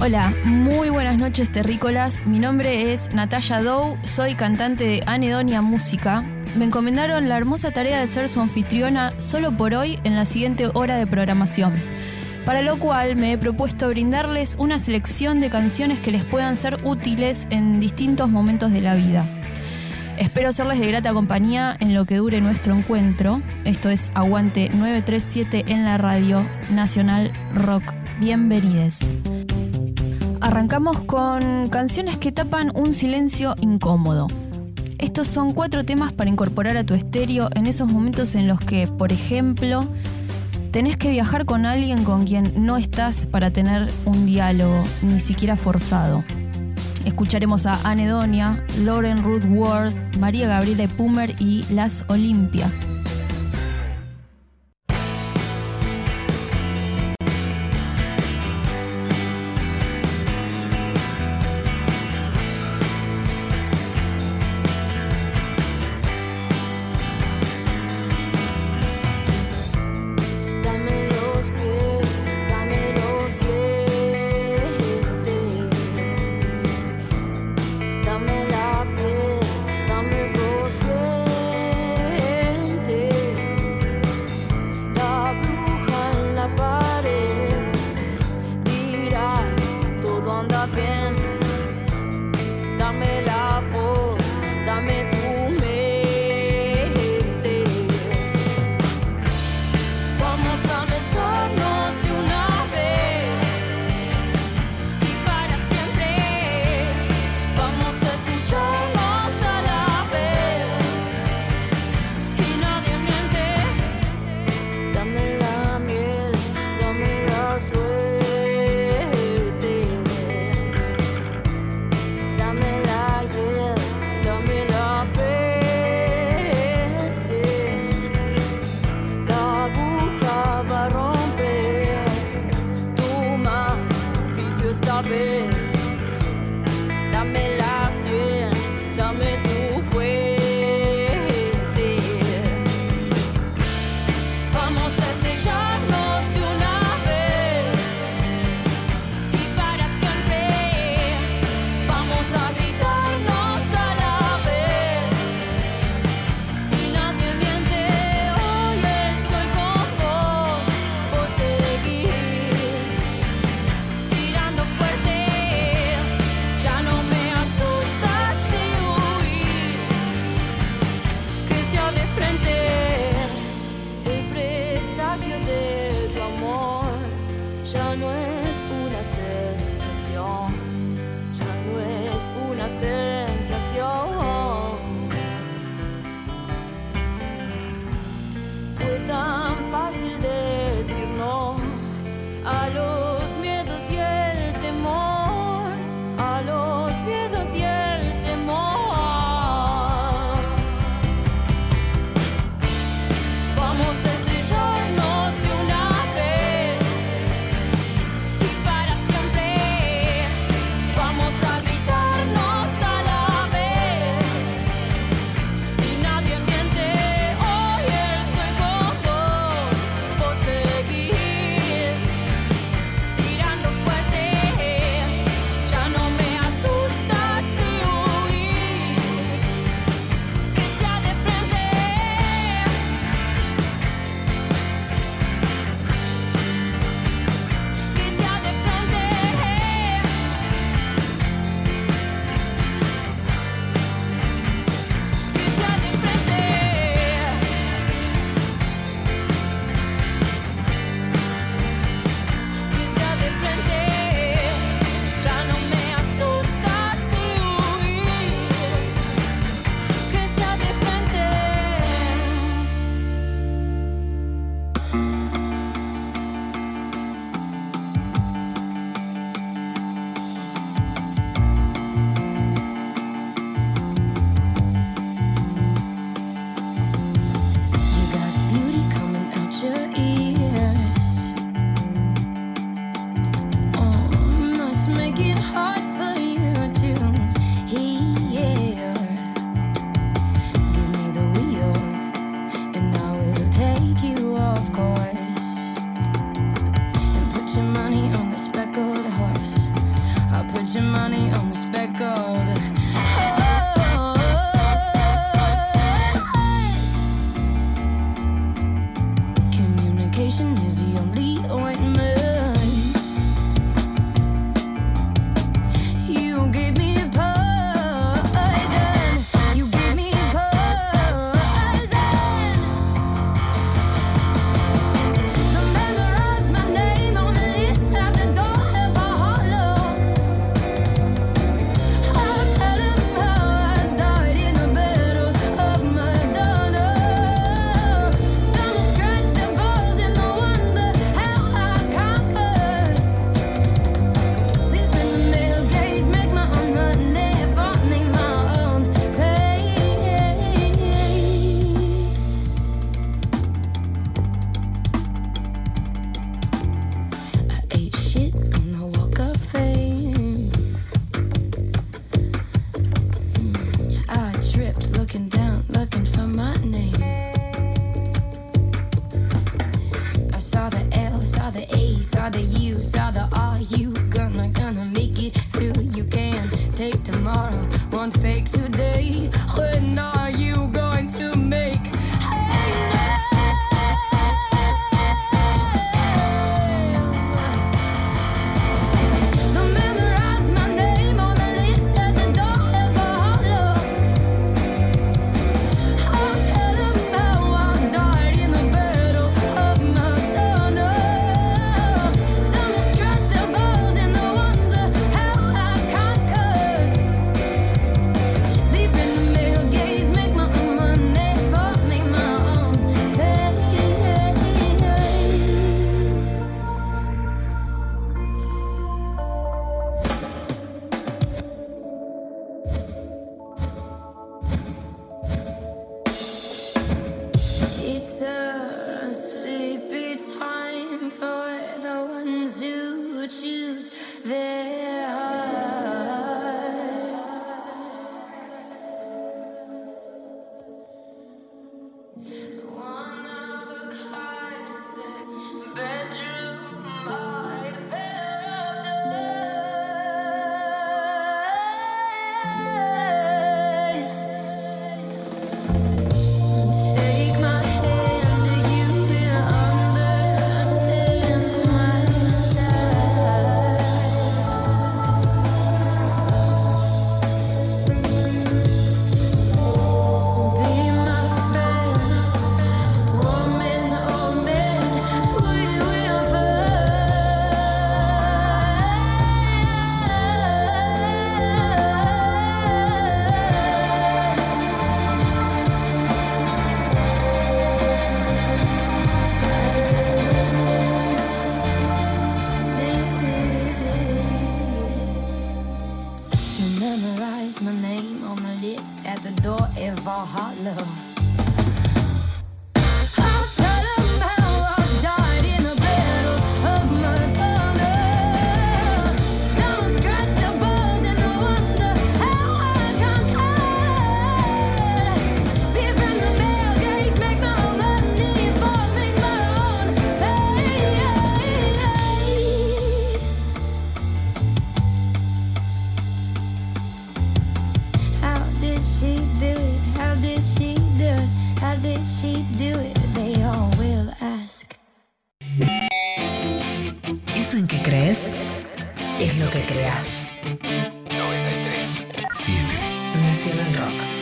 Hola, muy buenas noches terrícolas. Mi nombre es Natalia Dow, soy cantante de Anedonia Música. Me encomendaron la hermosa tarea de ser su anfitriona solo por hoy en la siguiente hora de programación, para lo cual me he propuesto brindarles una selección de canciones que les puedan ser útiles en distintos momentos de la vida. Espero serles de grata compañía en lo que dure nuestro encuentro. Esto es Aguante 937 en la radio Nacional Rock. Bienvenides. Arrancamos con canciones que tapan un silencio incómodo. Estos son cuatro temas para incorporar a tu estéreo en esos momentos en los que, por ejemplo, tenés que viajar con alguien con quien no estás para tener un diálogo, ni siquiera forzado. Escucharemos a Anedonia, Lauren Ruth Ward, María Gabriela Pumer y Las Olimpia. this Nacional Rock.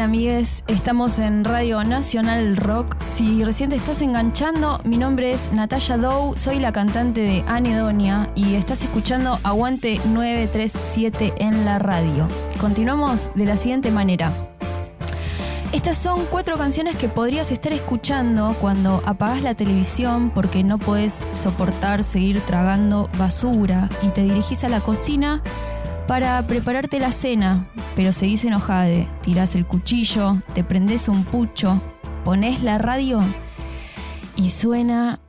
Amigues, estamos en Radio Nacional Rock. Si recién te estás enganchando, mi nombre es Natalia Dow, soy la cantante de Anedonia y estás escuchando Aguante 937 en la radio. Continuamos de la siguiente manera. Estas son cuatro canciones que podrías estar escuchando cuando apagás la televisión porque no podés soportar seguir tragando basura y te dirigís a la cocina para prepararte la cena, pero seguís enojada. Tirás el cuchillo, te prendés un pucho, ponés la radio y suena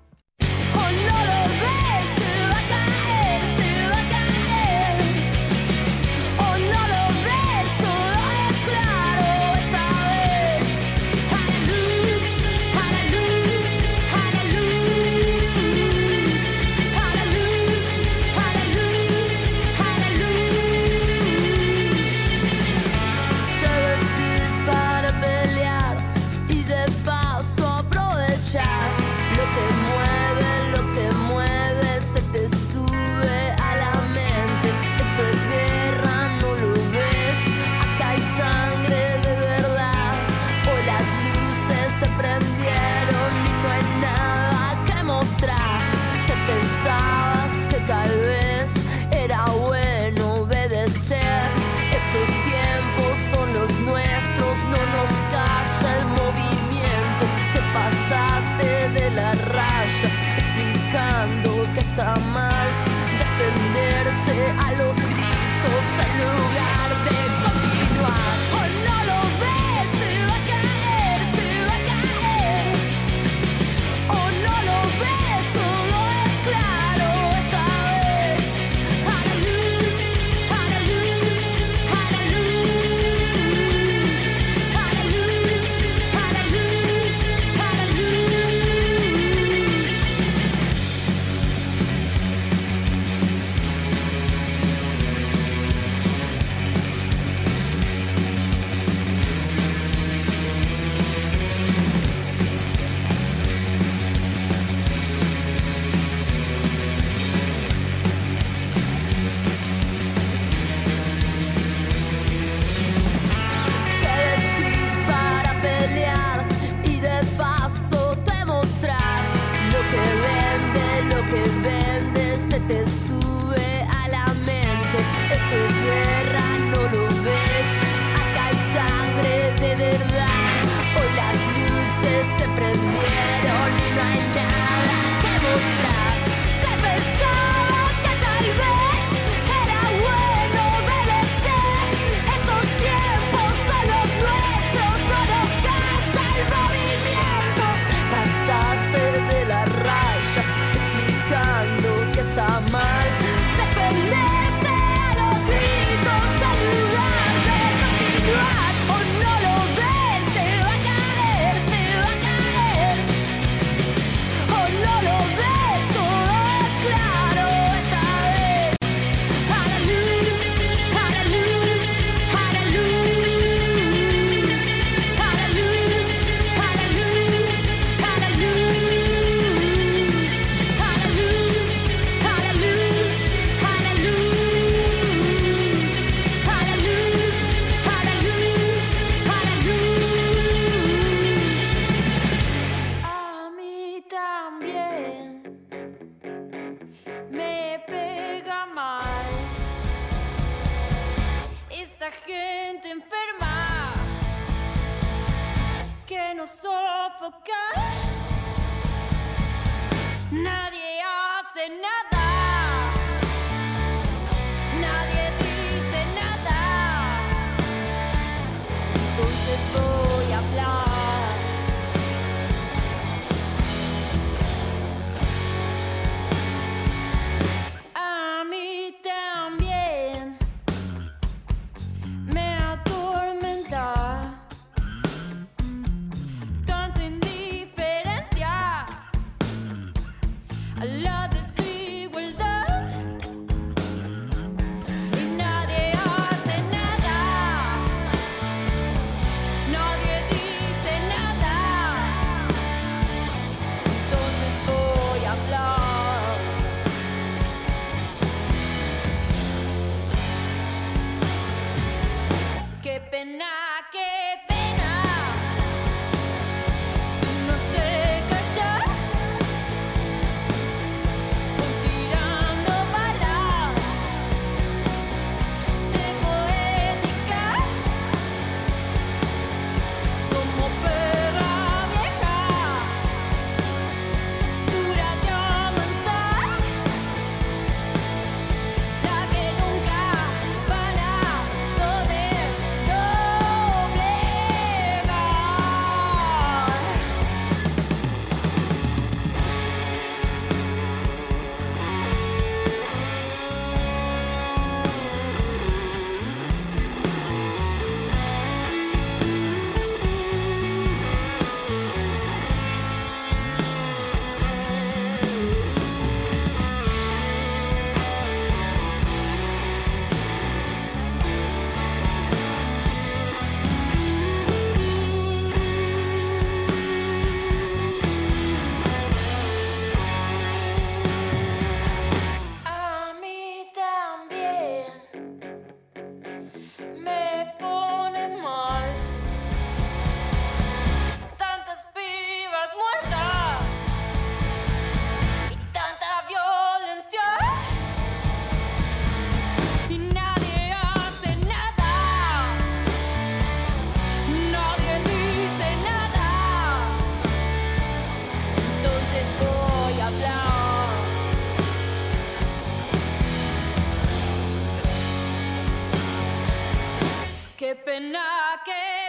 Kepenake.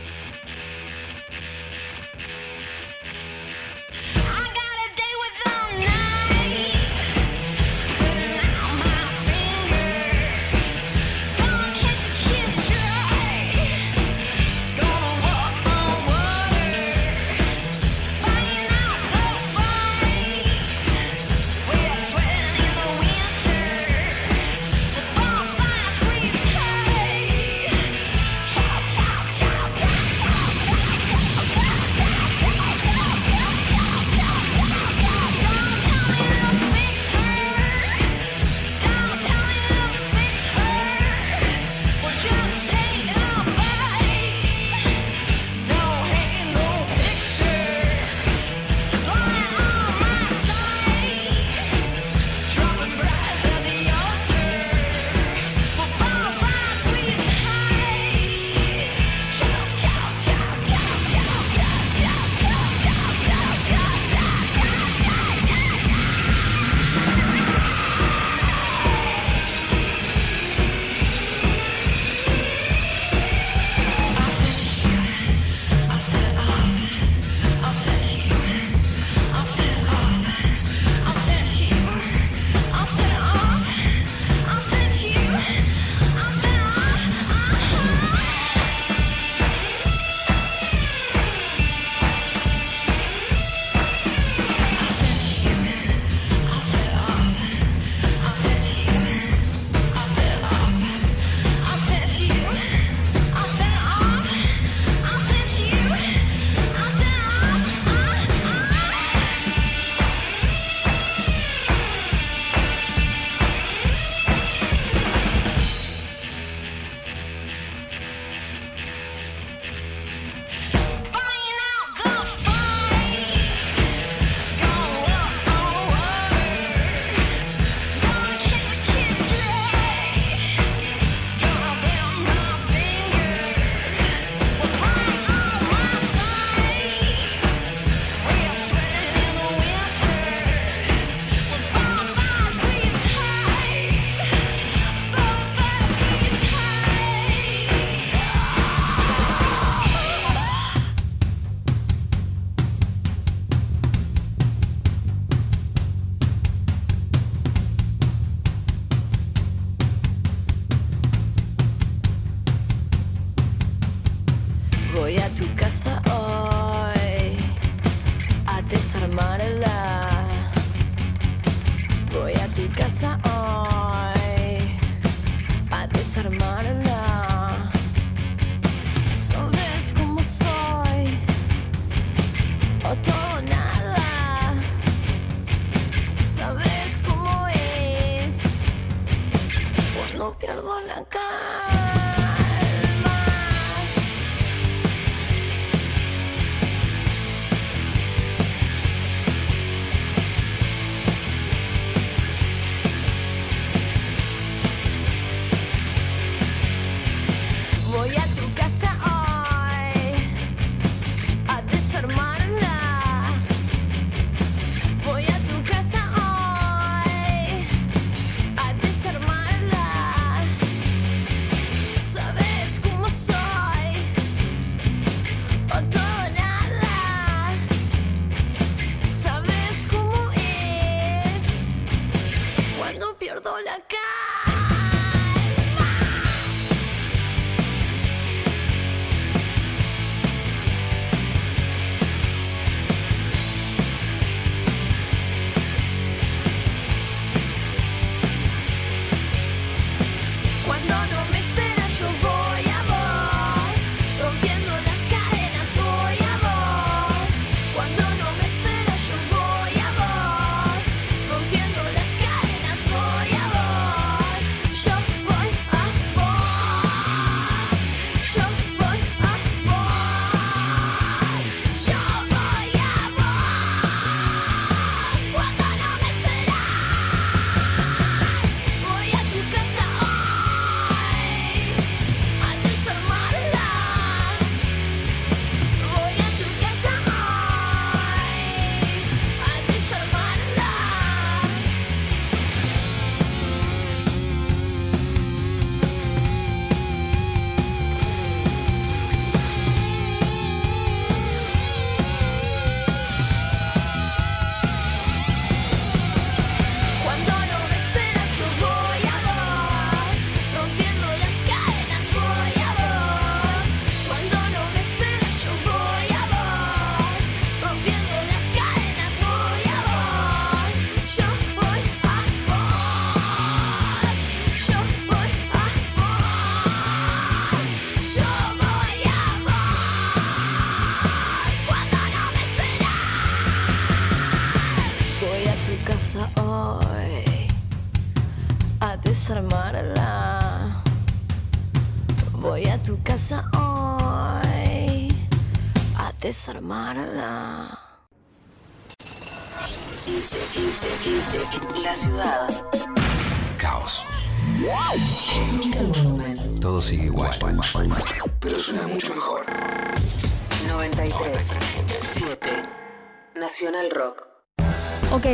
Voy a tu casa hoy. A desarmar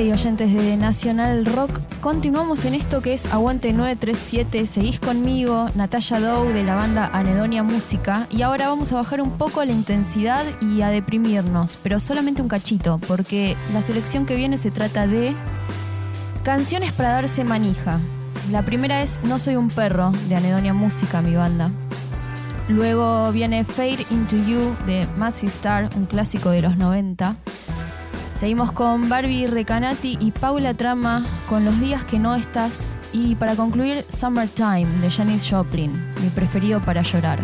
y oyentes de Nacional Rock, continuamos en esto que es Aguante 937. Seguís conmigo, Natalia Dow de la banda Anedonia Música. Y ahora vamos a bajar un poco la intensidad y a deprimirnos, pero solamente un cachito, porque la selección que viene se trata de canciones para darse manija. La primera es No soy un perro de Anedonia Música, mi banda. Luego viene Fade into You de Massy Star, un clásico de los 90. Seguimos con Barbie Recanati y Paula Trama con Los días que no estás y para concluir Summertime de Janis Joplin, mi preferido para llorar.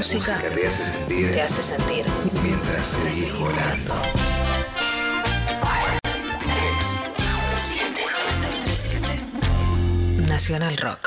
música, te, hace sentir, te hace sentir mientras seguís volando. Nacional Rock.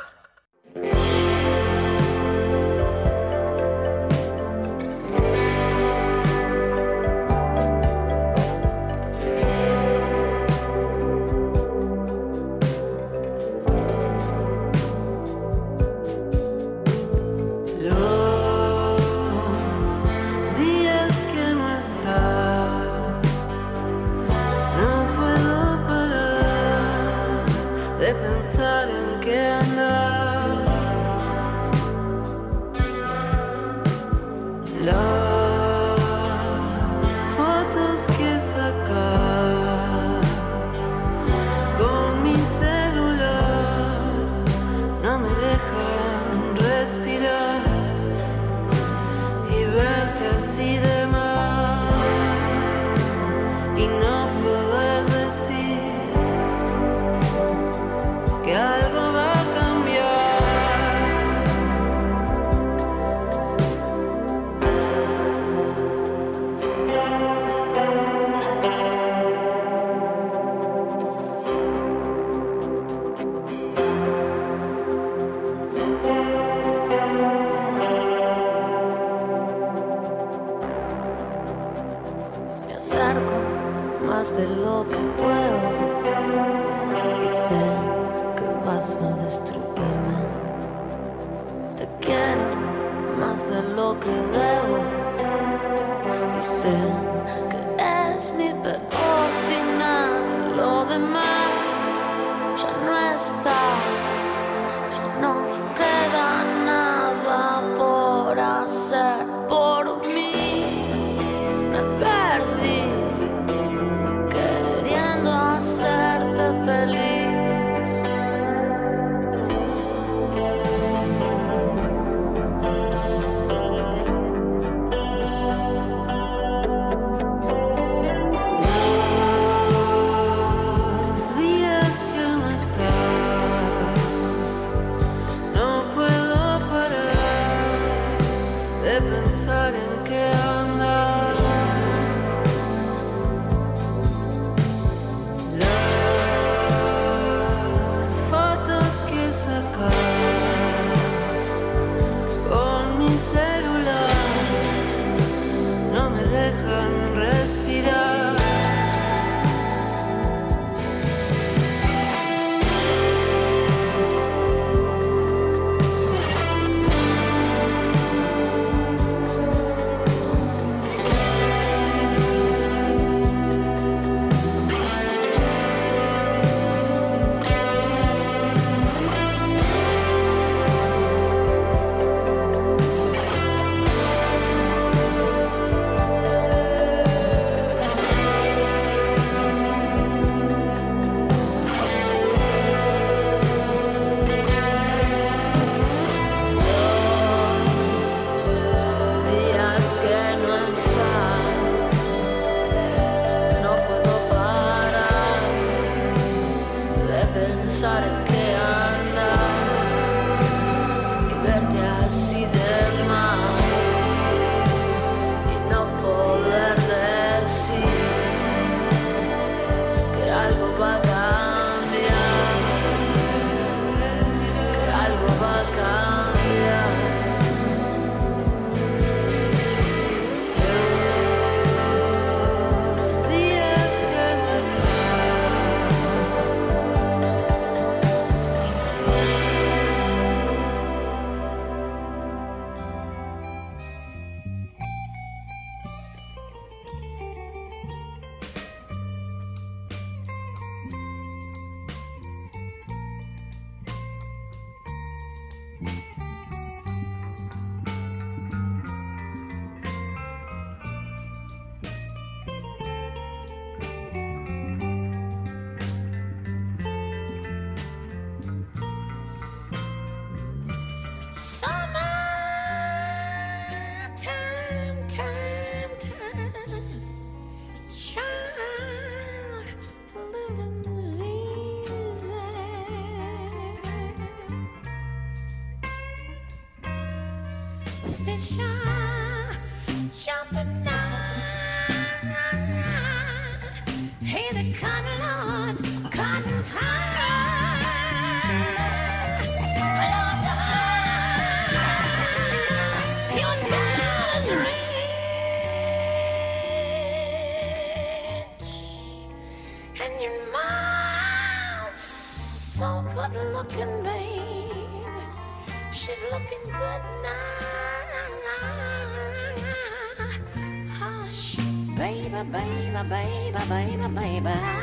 bye bye bye bye.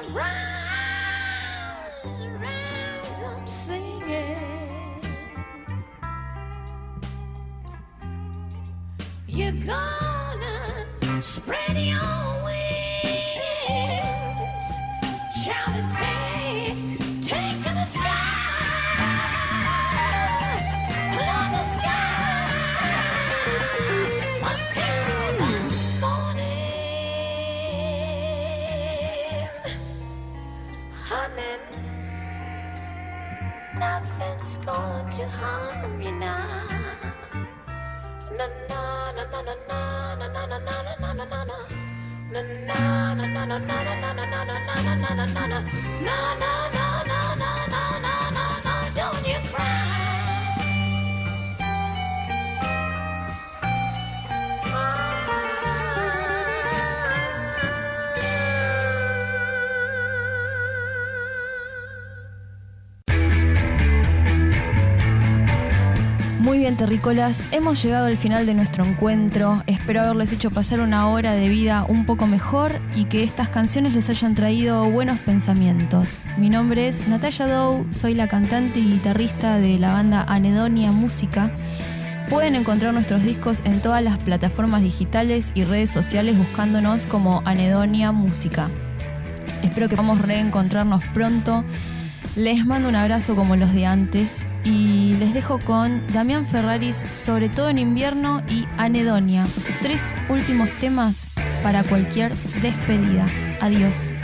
I'm right. Muy bien, terrícolas, hemos llegado al final de nuestro encuentro. Espero haberles hecho pasar una hora de vida un poco mejor y que estas canciones les hayan traído buenos pensamientos. Mi nombre es Natalia Dow, soy la cantante y guitarrista de la banda Anedonia Música. Pueden encontrar nuestros discos en todas las plataformas digitales y redes sociales buscándonos como Anedonia Música. Espero que podamos reencontrarnos pronto. Les mando un abrazo como los de antes y les dejo con Damián Ferraris, sobre todo en invierno, y Anedonia. Tres últimos temas para cualquier despedida. Adiós.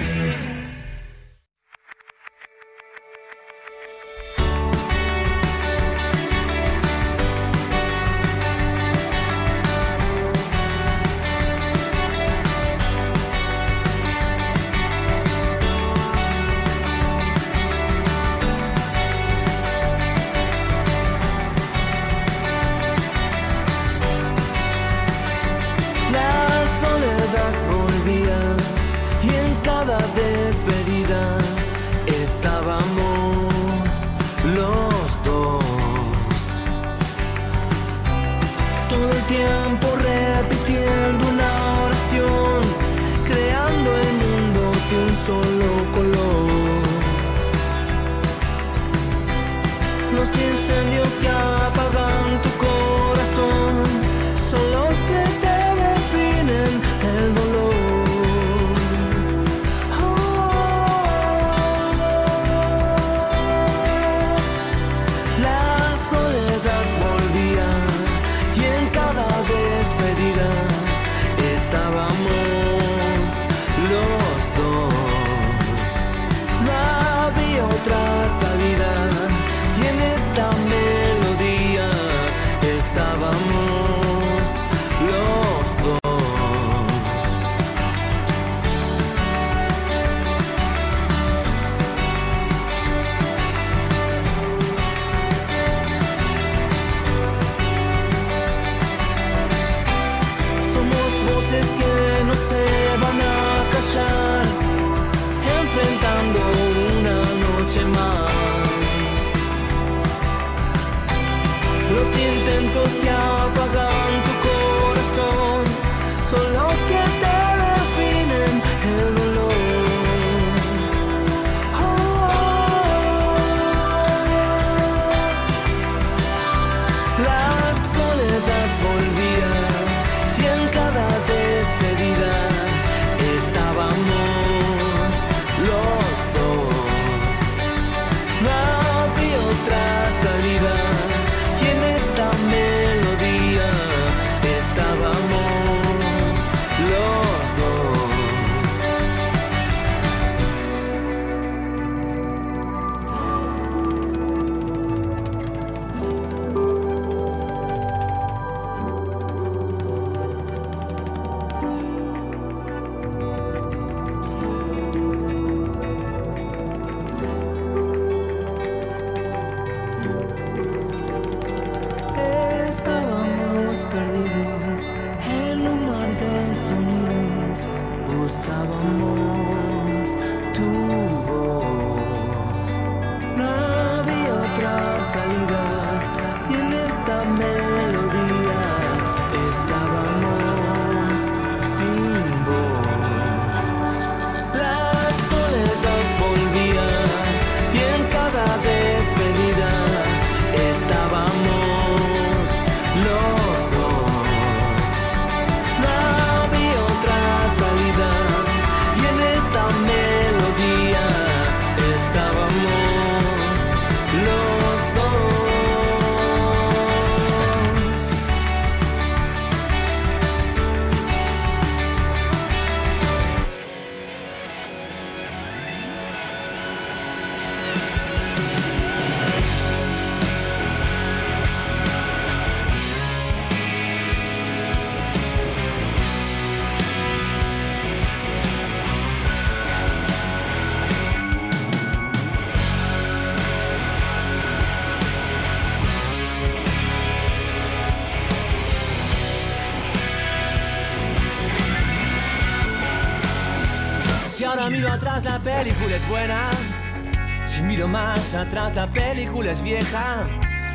Más atrás la.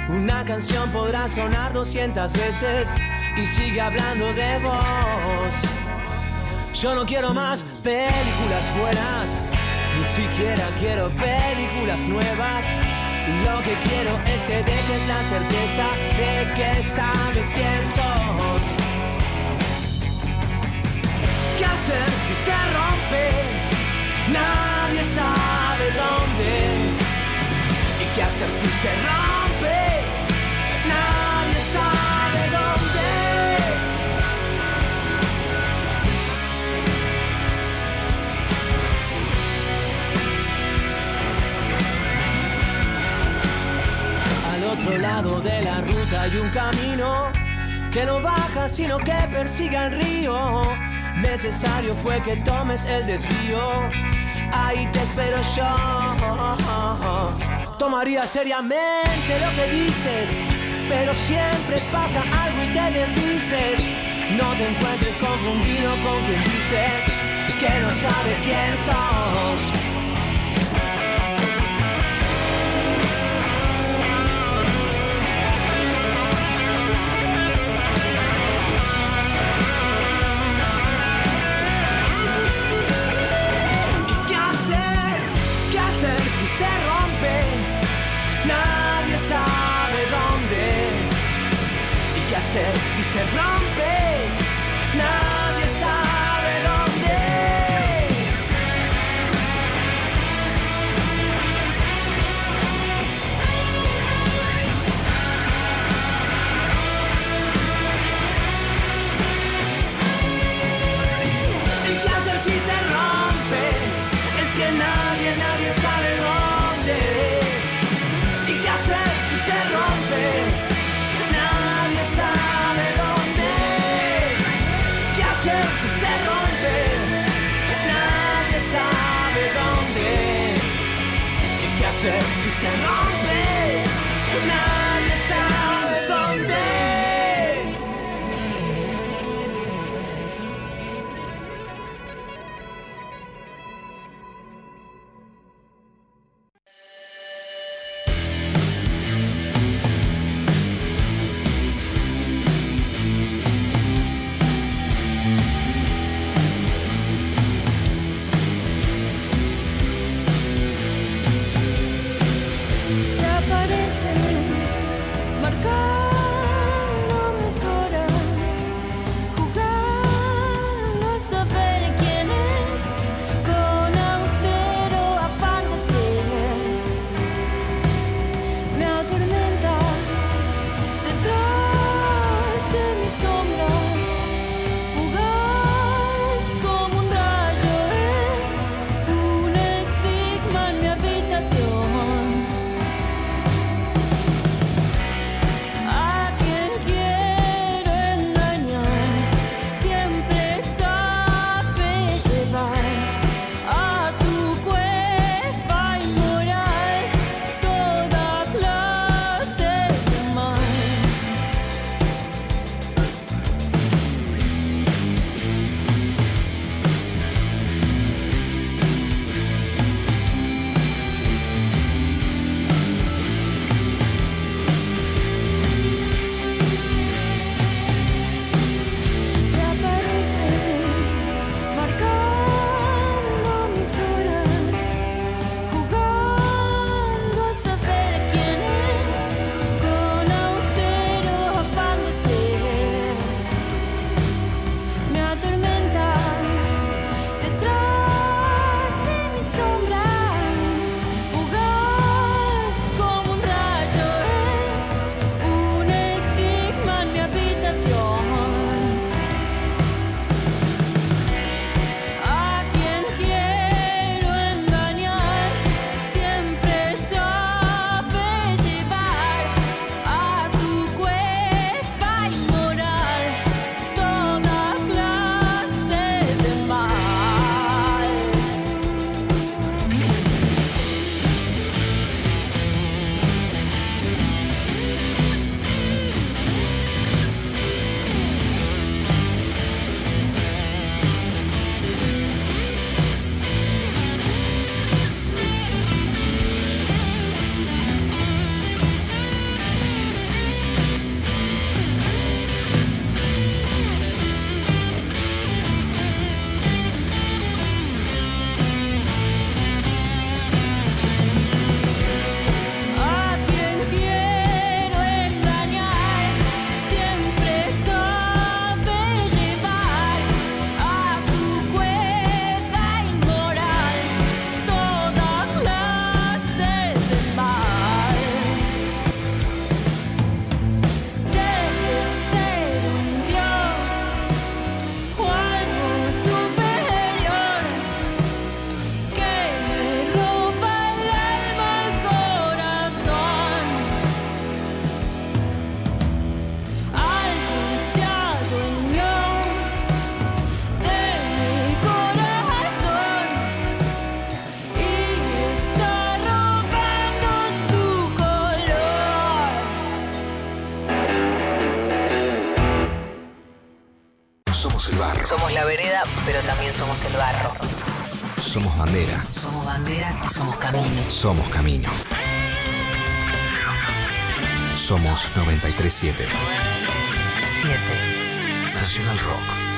Una canción podrá sonar 200 veces y sigue hablando de vos. Yo no quiero más películas buenas, ni siquiera quiero películas nuevas. Lo que quiero es que dejes la certeza de que sabes quién sos. ¿Qué hacer si se rompe? Nadie sabe dónde. ¿Y qué hacer si se rompe? Nadie sabe dónde. Al otro lado de la ruta hay un camino que no baja sino que persigue al río. Necesario fue que tomes el desvío. Ahí te espero yo. Tomaría seriamente lo que dices, pero siempre pasa algo y te desdices. No te encuentres confundido con quien dice que no sabe quién sos. ¿Y qué hacer si se rompe? Somos el barro. Somos bandera. Somos bandera y somos camino. Somos camino. Somos 937 7. Nacional Rock.